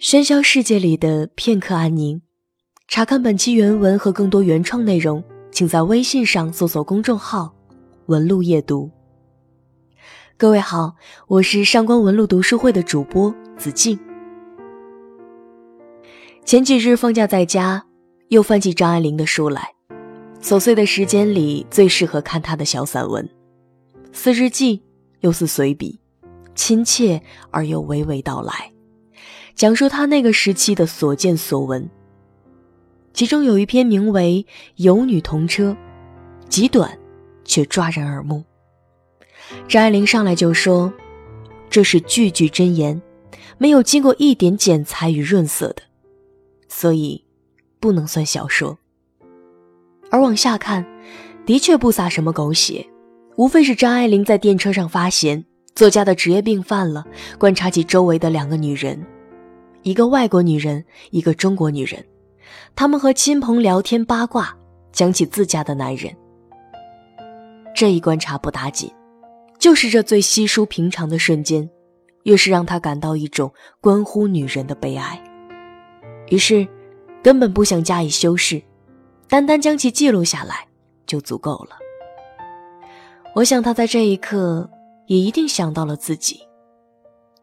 喧嚣世界里的片刻安宁。查看本期原文和更多原创内容，请在微信上搜索公众号“文路夜读”。各位好，我是上官文路读书会的主播子静。前几日放假在家，又翻起张爱玲的书来。琐碎的时间里，最适合看她的小散文，似日记又似随笔，亲切而又娓娓道来。讲述他那个时期的所见所闻。其中有一篇名为《有女同车》，极短，却抓人耳目。张爱玲上来就说：“这是句句真言，没有经过一点剪裁与润色的，所以不能算小说。”而往下看，的确不撒什么狗血，无非是张爱玲在电车上发闲，作家的职业病犯了，观察起周围的两个女人。一个外国女人，一个中国女人，他们和亲朋聊天八卦，讲起自家的男人。这一观察不打紧，就是这最稀疏平常的瞬间，越是让他感到一种关乎女人的悲哀。于是，根本不想加以修饰，单单将其记录下来就足够了。我想他在这一刻也一定想到了自己。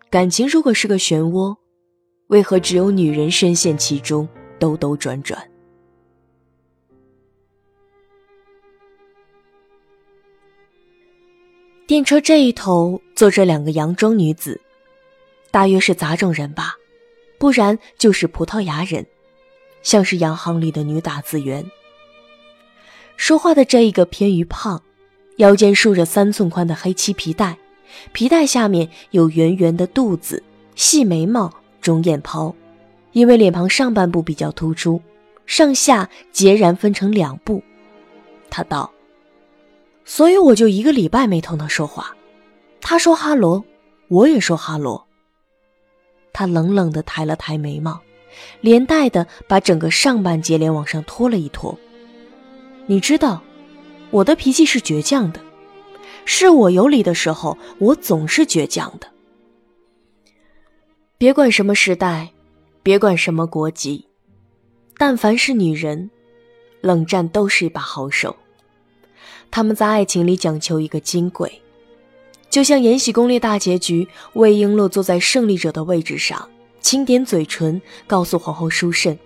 感情如果是个漩涡。为何只有女人深陷其中，兜兜转转？电车这一头坐着两个洋装女子，大约是杂种人吧，不然就是葡萄牙人，像是洋行里的女打字员。说话的这一个偏于胖，腰间束着三寸宽的黑漆皮带，皮带下面有圆圆的肚子，细眉毛。中眼泡，因为脸庞上半部比较突出，上下截然分成两部。他道：“所以我就一个礼拜没同他说话。他说哈罗，我也说哈罗。”他冷冷地抬了抬眉毛，连带的把整个上半截脸往上拖了一拖。你知道，我的脾气是倔强的，是我有理的时候，我总是倔强的。别管什么时代，别管什么国籍，但凡是女人，冷战都是一把好手。他们在爱情里讲求一个金贵，就像《延禧攻略》大结局，魏璎珞坐在胜利者的位置上，轻点嘴唇，告诉皇后淑慎，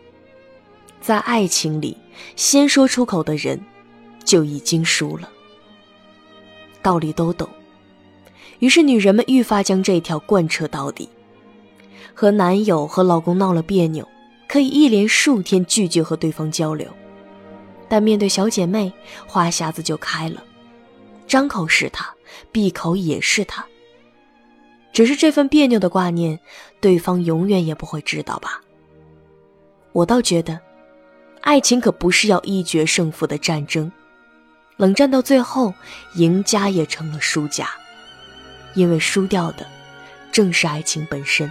在爱情里，先说出口的人就已经输了。道理都懂，于是女人们愈发将这一条贯彻到底。和男友和老公闹了别扭，可以一连数天拒绝和对方交流，但面对小姐妹，话匣子就开了，张口是他，闭口也是他。只是这份别扭的挂念，对方永远也不会知道吧？我倒觉得，爱情可不是要一决胜负的战争，冷战到最后，赢家也成了输家，因为输掉的，正是爱情本身。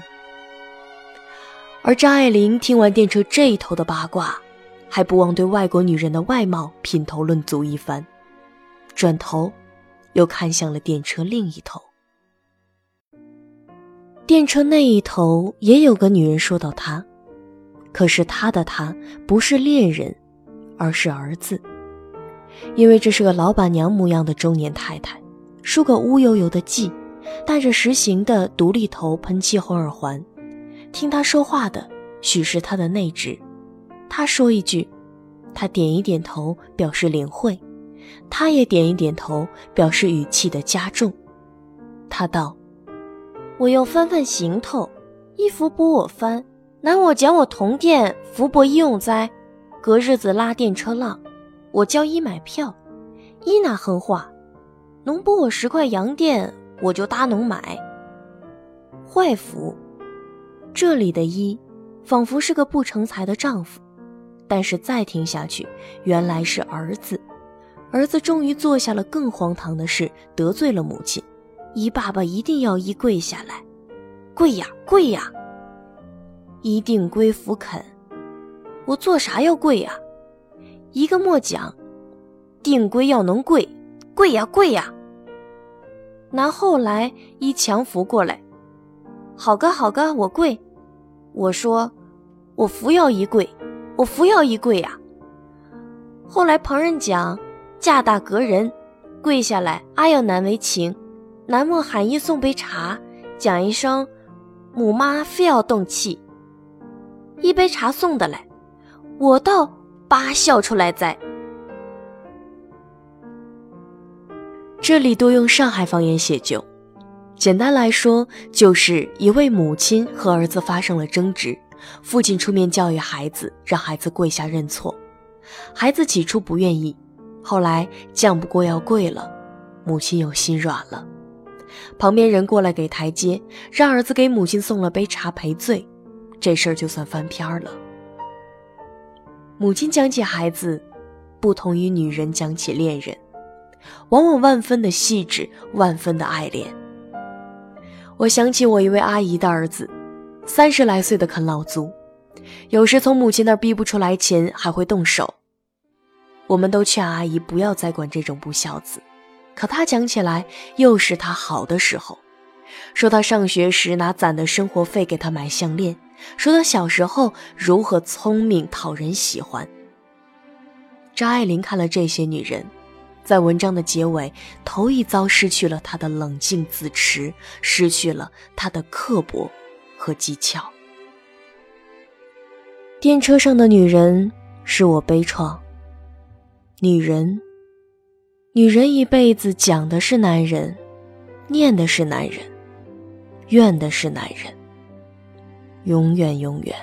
而张爱玲听完电车这一头的八卦，还不忘对外国女人的外貌品头论足一番，转头又看向了电车另一头。电车那一头也有个女人说到他，可是他的他不是恋人，而是儿子，因为这是个老板娘模样的中年太太，梳个乌油油的髻，戴着实行的独立头喷漆红耳环。听他说话的许是他的内侄，他说一句，他点一点头表示领会，他也点一点头表示语气的加重。他道：“我要翻翻行头，衣服不我翻，难我讲我同店福伯一用哉？隔日子拉电车浪，我交一买票，一那横话，农拨我十块洋钿，我就搭农买。坏福。”这里的“一”，仿佛是个不成才的丈夫，但是再听下去，原来是儿子。儿子终于做下了更荒唐的事，得罪了母亲。一爸爸一定要一跪下来，跪呀跪呀，一定归服肯。我做啥要跪呀？一个莫讲，定规要能跪，跪呀跪呀。拿后来一强扶过来，好个好个，我跪。我说：“我服药一跪，我服药一跪呀。”后来旁人讲：“嫁大隔人，跪下来，阿要难为情。”南莫喊一送杯茶，讲一声：“母妈非要动气。”一杯茶送的来，我倒叭笑出来哉。这里多用上海方言写就，简单来说，就是一位母亲和儿子发生了争执，父亲出面教育孩子，让孩子跪下认错。孩子起初不愿意，后来犟不过要跪了，母亲又心软了。旁边人过来给台阶，让儿子给母亲送了杯茶赔罪，这事儿就算翻篇了。母亲讲起孩子，不同于女人讲起恋人。往往万分的细致，万分的爱恋。我想起我一位阿姨的儿子，三十来岁的啃老族，有时从母亲那儿逼不出来钱，还会动手。我们都劝阿姨不要再管这种不孝子，可她讲起来又是她好的时候，说她上学时拿攒的生活费给她买项链，说她小时候如何聪明讨人喜欢。张爱玲看了这些女人。在文章的结尾，头一遭失去了他的冷静自持，失去了他的刻薄和技巧。电车上的女人使我悲怆。女人，女人一辈子讲的是男人，念的是男人，怨的是男人，永远永远。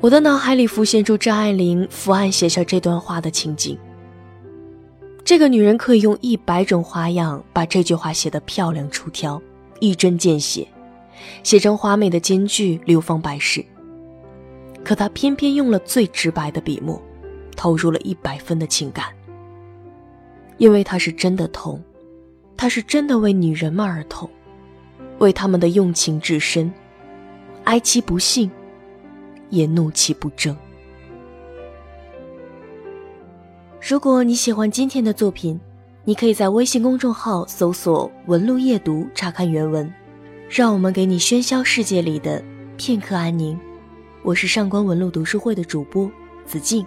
我的脑海里浮现出张爱玲伏案写下这段话的情景。这个女人可以用一百种花样把这句话写得漂亮出挑，一针见血，写成华美的金句，流芳百世。可她偏偏用了最直白的笔墨，投入了一百分的情感。因为她是真的痛，她是真的为女人们而痛，为他们的用情至深，哀其不幸。也怒其不争。如果你喜欢今天的作品，你可以在微信公众号搜索“文路夜读”查看原文。让我们给你喧嚣世界里的片刻安宁。我是上官文路读书会的主播子静。